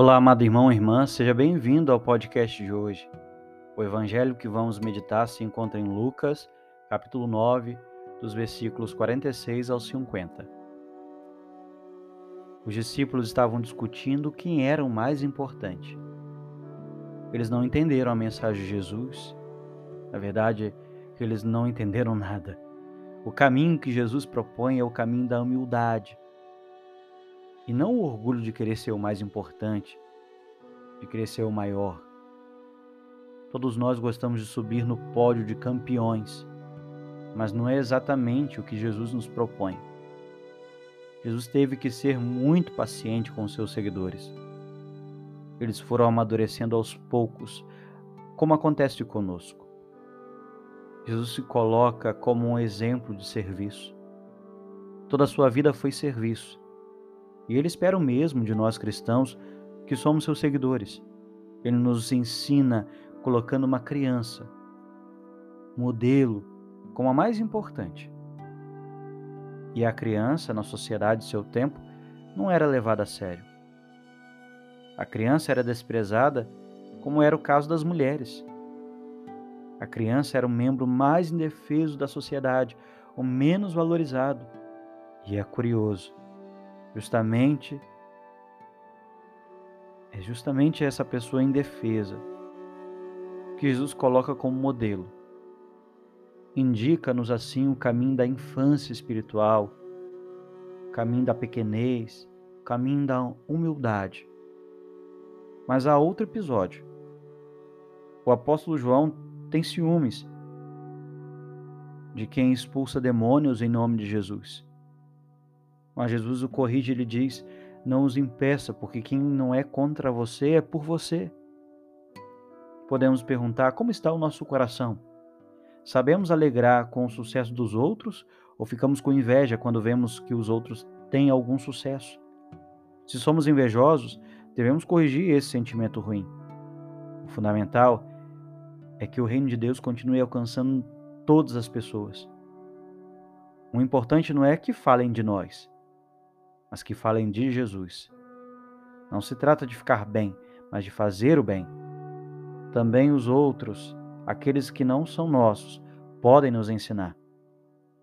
Olá, amado irmão e irmã, seja bem-vindo ao podcast de hoje. O evangelho que vamos meditar se encontra em Lucas, capítulo 9, dos versículos 46 ao 50. Os discípulos estavam discutindo quem era o mais importante. Eles não entenderam a mensagem de Jesus. Na verdade, eles não entenderam nada. O caminho que Jesus propõe é o caminho da humildade e não o orgulho de querer ser o mais importante, de querer ser o maior. Todos nós gostamos de subir no pódio de campeões, mas não é exatamente o que Jesus nos propõe. Jesus teve que ser muito paciente com seus seguidores. Eles foram amadurecendo aos poucos, como acontece conosco. Jesus se coloca como um exemplo de serviço. Toda a sua vida foi serviço. E ele espera o mesmo de nós cristãos que somos seus seguidores. Ele nos ensina colocando uma criança, modelo, como a mais importante. E a criança, na sociedade de seu tempo, não era levada a sério. A criança era desprezada, como era o caso das mulheres. A criança era o membro mais indefeso da sociedade, o menos valorizado. E é curioso Justamente é justamente essa pessoa indefesa que Jesus coloca como modelo. Indica-nos assim o caminho da infância espiritual, o caminho da pequenez, o caminho da humildade. Mas há outro episódio. O apóstolo João tem ciúmes de quem expulsa demônios em nome de Jesus. Mas Jesus o corrige e lhe diz: Não os impeça, porque quem não é contra você é por você. Podemos perguntar: como está o nosso coração? Sabemos alegrar com o sucesso dos outros ou ficamos com inveja quando vemos que os outros têm algum sucesso? Se somos invejosos, devemos corrigir esse sentimento ruim. O fundamental é que o reino de Deus continue alcançando todas as pessoas. O importante não é que falem de nós, mas que falem de Jesus. Não se trata de ficar bem, mas de fazer o bem. Também os outros, aqueles que não são nossos, podem nos ensinar.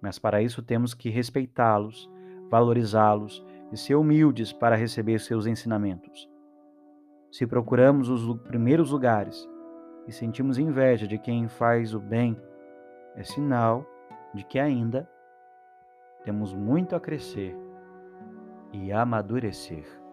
Mas para isso temos que respeitá-los, valorizá-los e ser humildes para receber seus ensinamentos. Se procuramos os primeiros lugares e sentimos inveja de quem faz o bem, é sinal de que ainda temos muito a crescer e amadurecer.